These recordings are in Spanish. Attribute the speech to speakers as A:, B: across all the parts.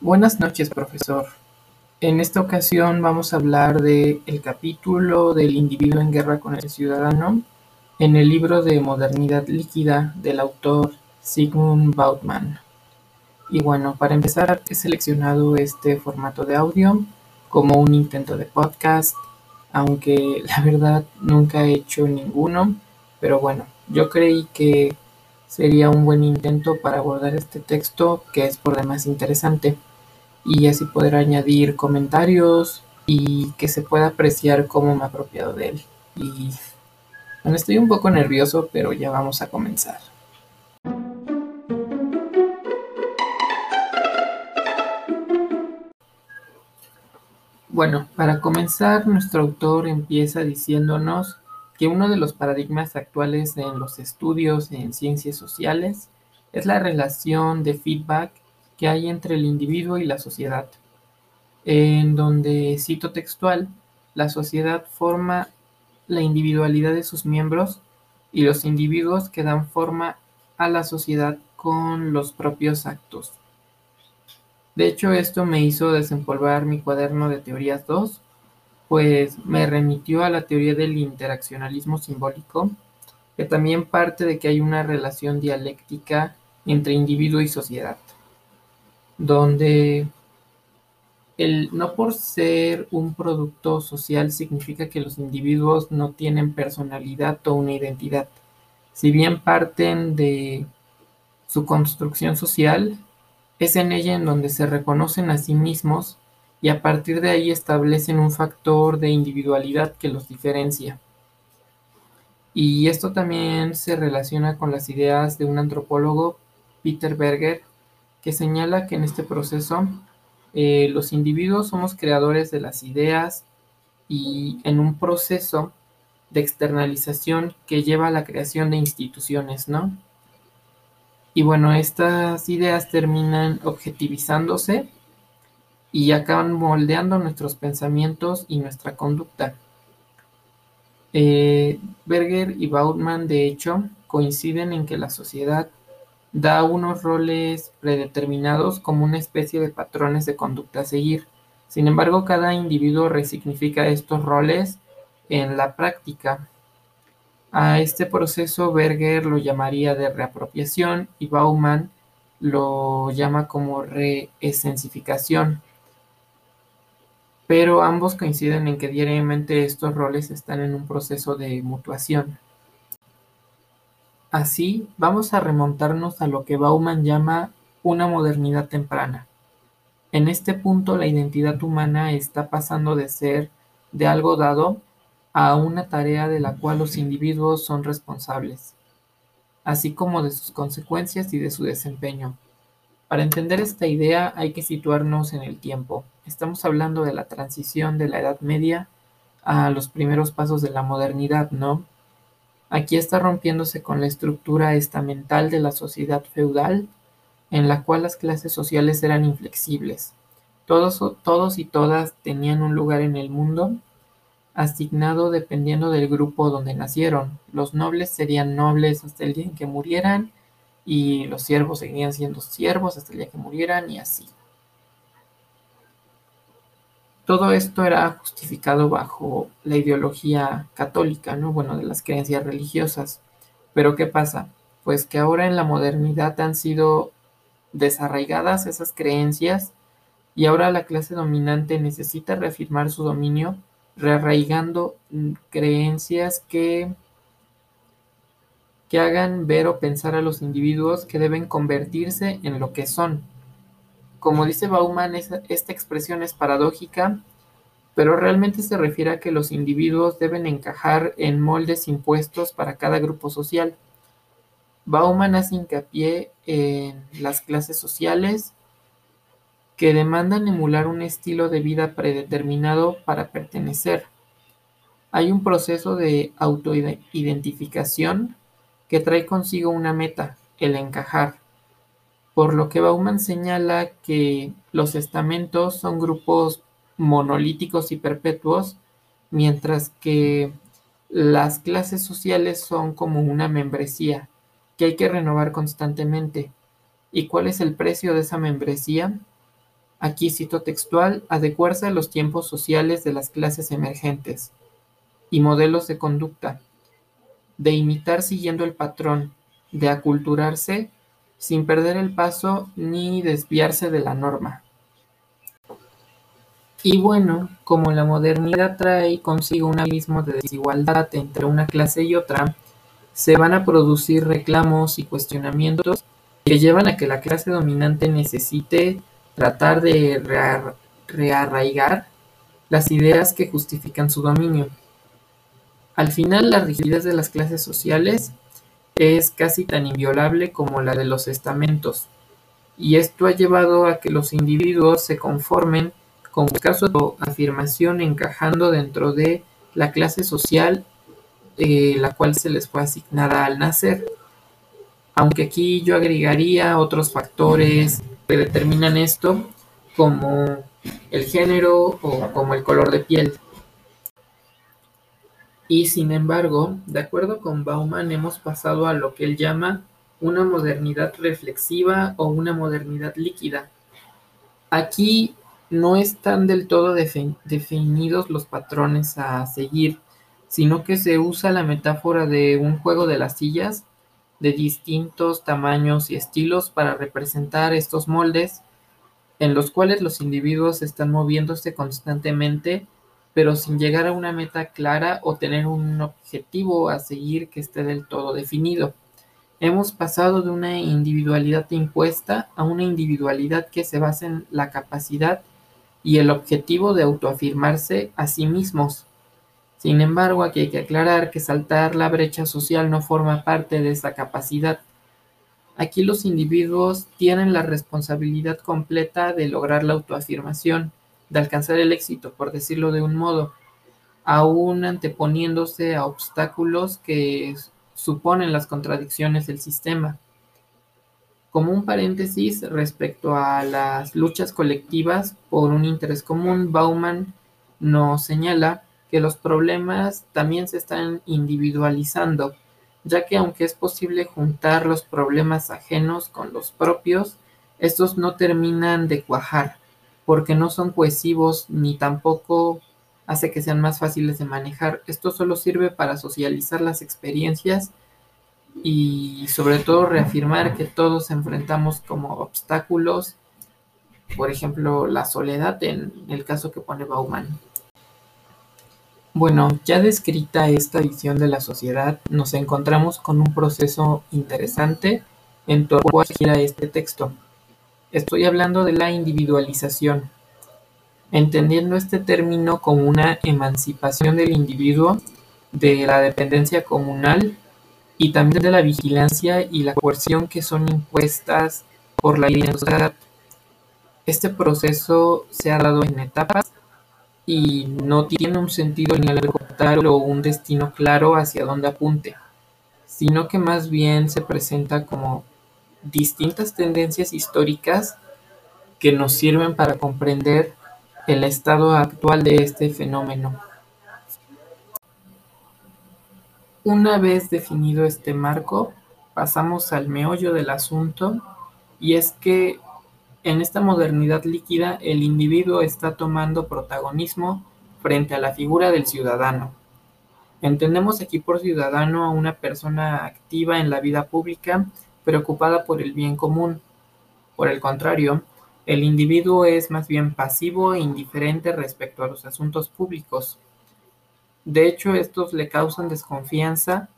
A: Buenas noches, profesor. En esta ocasión vamos a hablar de el capítulo del individuo en guerra con el ciudadano en el libro de Modernidad líquida del autor Sigmund Baumann. Y bueno, para empezar he seleccionado este formato de audio como un intento de podcast, aunque la verdad nunca he hecho ninguno, pero bueno, yo creí que sería un buen intento para abordar este texto que es por demás interesante y así poder añadir comentarios y que se pueda apreciar cómo me he apropiado de él. Y bueno, estoy un poco nervioso, pero ya vamos a comenzar. Bueno, para comenzar, nuestro autor empieza diciéndonos que uno de los paradigmas actuales en los estudios en ciencias sociales es la relación de feedback que hay entre el individuo y la sociedad, en donde, cito textual, la sociedad forma la individualidad de sus miembros y los individuos que dan forma a la sociedad con los propios actos. De hecho, esto me hizo desempolvar mi cuaderno de teorías 2, pues me remitió a la teoría del interaccionalismo simbólico, que también parte de que hay una relación dialéctica entre individuo y sociedad donde el no por ser un producto social significa que los individuos no tienen personalidad o una identidad. Si bien parten de su construcción social, es en ella en donde se reconocen a sí mismos y a partir de ahí establecen un factor de individualidad que los diferencia. Y esto también se relaciona con las ideas de un antropólogo, Peter Berger, que señala que en este proceso eh, los individuos somos creadores de las ideas y en un proceso de externalización que lleva a la creación de instituciones, ¿no? Y bueno, estas ideas terminan objetivizándose y acaban moldeando nuestros pensamientos y nuestra conducta. Eh, Berger y Bautman, de hecho, coinciden en que la sociedad da unos roles predeterminados como una especie de patrones de conducta a seguir. Sin embargo, cada individuo resignifica estos roles en la práctica. A este proceso Berger lo llamaría de reapropiación y Bauman lo llama como reesencificación. Pero ambos coinciden en que diariamente estos roles están en un proceso de mutuación. Así, vamos a remontarnos a lo que Bauman llama una modernidad temprana. En este punto la identidad humana está pasando de ser de algo dado a una tarea de la cual los individuos son responsables, así como de sus consecuencias y de su desempeño. Para entender esta idea hay que situarnos en el tiempo. Estamos hablando de la transición de la Edad Media a los primeros pasos de la modernidad, ¿no? Aquí está rompiéndose con la estructura estamental de la sociedad feudal, en la cual las clases sociales eran inflexibles. Todos, todos y todas tenían un lugar en el mundo, asignado dependiendo del grupo donde nacieron. Los nobles serían nobles hasta el día en que murieran, y los siervos seguirían siendo siervos hasta el día que murieran, y así. Todo esto era justificado bajo la ideología católica, ¿no? Bueno, de las creencias religiosas. Pero ¿qué pasa? Pues que ahora en la modernidad han sido desarraigadas esas creencias y ahora la clase dominante necesita reafirmar su dominio rearraigando creencias que, que hagan ver o pensar a los individuos que deben convertirse en lo que son, como dice Bauman, esta expresión es paradójica, pero realmente se refiere a que los individuos deben encajar en moldes impuestos para cada grupo social. Bauman hace hincapié en las clases sociales que demandan emular un estilo de vida predeterminado para pertenecer. Hay un proceso de autoidentificación que trae consigo una meta, el encajar por lo que Bauman señala que los estamentos son grupos monolíticos y perpetuos, mientras que las clases sociales son como una membresía que hay que renovar constantemente. ¿Y cuál es el precio de esa membresía? aquí cito textual, adecuarse a los tiempos sociales de las clases emergentes y modelos de conducta, de imitar siguiendo el patrón, de aculturarse sin perder el paso ni desviarse de la norma. Y bueno, como la modernidad trae consigo un abismo de desigualdad entre una clase y otra, se van a producir reclamos y cuestionamientos que llevan a que la clase dominante necesite tratar de rearraigar las ideas que justifican su dominio. Al final, la rigidez de las clases sociales es casi tan inviolable como la de los estamentos, y esto ha llevado a que los individuos se conformen con buscar su afirmación encajando dentro de la clase social eh, la cual se les fue asignada al nacer. Aunque aquí yo agregaría otros factores que determinan esto, como el género o como el color de piel. Y sin embargo, de acuerdo con Bauman, hemos pasado a lo que él llama una modernidad reflexiva o una modernidad líquida. Aquí no están del todo definidos los patrones a seguir, sino que se usa la metáfora de un juego de las sillas de distintos tamaños y estilos para representar estos moldes en los cuales los individuos están moviéndose constantemente, pero sin llegar a una meta clara o tener un objetivo a seguir que esté del todo definido. Hemos pasado de una individualidad impuesta a una individualidad que se basa en la capacidad y el objetivo de autoafirmarse a sí mismos. Sin embargo, aquí hay que aclarar que saltar la brecha social no forma parte de esa capacidad. Aquí los individuos tienen la responsabilidad completa de lograr la autoafirmación, de alcanzar el éxito, por decirlo de un modo, aún anteponiéndose a obstáculos que suponen las contradicciones del sistema. Como un paréntesis respecto a las luchas colectivas por un interés común, Bauman nos señala que los problemas también se están individualizando, ya que aunque es posible juntar los problemas ajenos con los propios, estos no terminan de cuajar, porque no son cohesivos ni tampoco hace que sean más fáciles de manejar. Esto solo sirve para socializar las experiencias y sobre todo reafirmar que todos enfrentamos como obstáculos, por ejemplo, la soledad en el caso que pone Bauman. Bueno, ya descrita esta visión de la sociedad, nos encontramos con un proceso interesante en todo cual gira este texto. Estoy hablando de la individualización, entendiendo este término como una emancipación del individuo de la dependencia comunal y también de la vigilancia y la coerción que son impuestas por la identidad. Este proceso se ha dado en etapas y no tiene un sentido ni algo tal o un destino claro hacia dónde apunte, sino que más bien se presenta como distintas tendencias históricas que nos sirven para comprender el estado actual de este fenómeno. Una vez definido este marco, pasamos al meollo del asunto y es que en esta modernidad líquida el individuo está tomando protagonismo frente a la figura del ciudadano. Entendemos aquí por ciudadano a una persona activa en la vida pública, preocupada por el bien común. Por el contrario, el individuo es más bien pasivo e indiferente respecto a los asuntos públicos. De hecho, estos le causan desconfianza,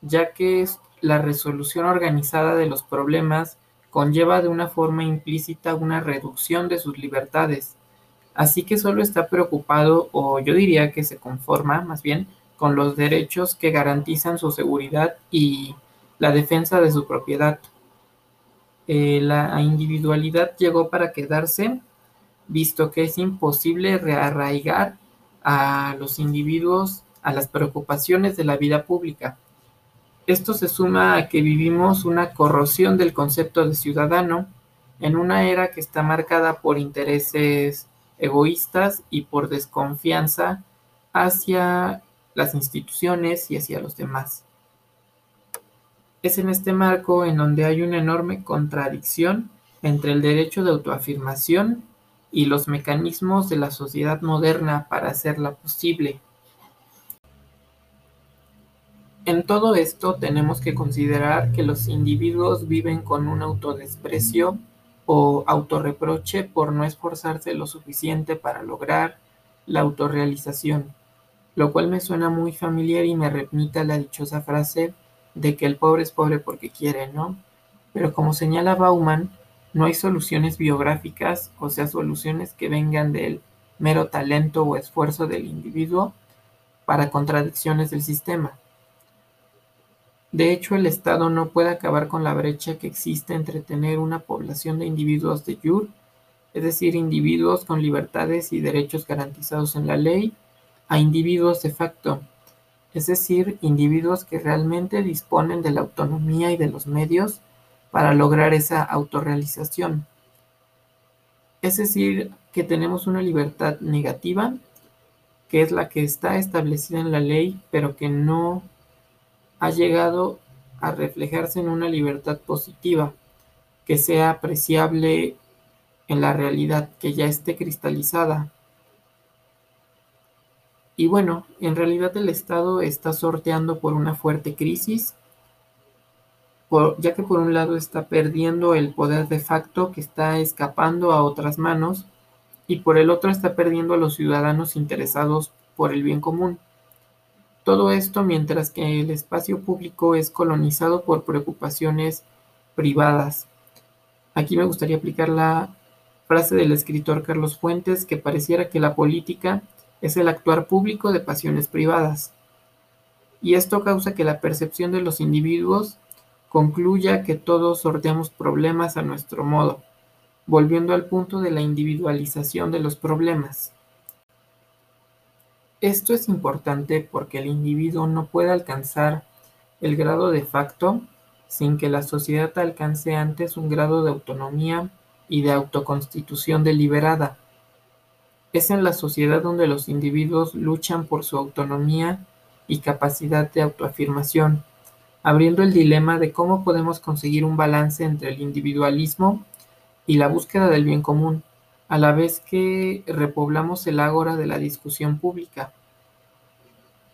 A: ya que la resolución organizada de los problemas conlleva de una forma implícita una reducción de sus libertades. Así que solo está preocupado, o yo diría que se conforma más bien, con los derechos que garantizan su seguridad y la defensa de su propiedad. Eh, la individualidad llegó para quedarse, visto que es imposible rearraigar a los individuos a las preocupaciones de la vida pública. Esto se suma a que vivimos una corrosión del concepto de ciudadano en una era que está marcada por intereses egoístas y por desconfianza hacia las instituciones y hacia los demás. Es en este marco en donde hay una enorme contradicción entre el derecho de autoafirmación y los mecanismos de la sociedad moderna para hacerla posible. En todo esto tenemos que considerar que los individuos viven con un autodesprecio o autorreproche por no esforzarse lo suficiente para lograr la autorrealización, lo cual me suena muy familiar y me remite a la dichosa frase de que el pobre es pobre porque quiere, ¿no? Pero como señala Bauman, no hay soluciones biográficas, o sea, soluciones que vengan del mero talento o esfuerzo del individuo para contradicciones del sistema. De hecho, el Estado no puede acabar con la brecha que existe entre tener una población de individuos de jure, es decir, individuos con libertades y derechos garantizados en la ley, a individuos de facto, es decir, individuos que realmente disponen de la autonomía y de los medios para lograr esa autorrealización. Es decir, que tenemos una libertad negativa, que es la que está establecida en la ley, pero que no ha llegado a reflejarse en una libertad positiva, que sea apreciable en la realidad, que ya esté cristalizada. Y bueno, en realidad el Estado está sorteando por una fuerte crisis, ya que por un lado está perdiendo el poder de facto que está escapando a otras manos y por el otro está perdiendo a los ciudadanos interesados por el bien común. Todo esto mientras que el espacio público es colonizado por preocupaciones privadas. Aquí me gustaría aplicar la frase del escritor Carlos Fuentes que pareciera que la política es el actuar público de pasiones privadas. Y esto causa que la percepción de los individuos concluya que todos sorteamos problemas a nuestro modo, volviendo al punto de la individualización de los problemas. Esto es importante porque el individuo no puede alcanzar el grado de facto sin que la sociedad alcance antes un grado de autonomía y de autoconstitución deliberada. Es en la sociedad donde los individuos luchan por su autonomía y capacidad de autoafirmación, abriendo el dilema de cómo podemos conseguir un balance entre el individualismo y la búsqueda del bien común a la vez que repoblamos el ágora de la discusión pública.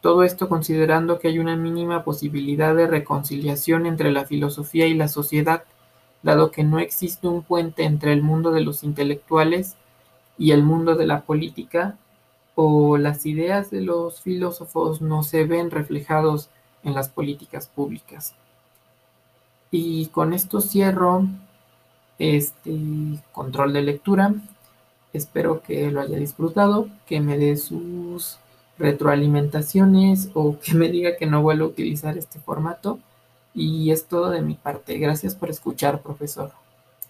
A: Todo esto considerando que hay una mínima posibilidad de reconciliación entre la filosofía y la sociedad, dado que no existe un puente entre el mundo de los intelectuales y el mundo de la política, o las ideas de los filósofos no se ven reflejados en las políticas públicas. Y con esto cierro este control de lectura. Espero que lo haya disfrutado, que me dé sus retroalimentaciones o que me diga que no vuelvo a utilizar este formato. Y es todo de mi parte. Gracias por escuchar, profesor.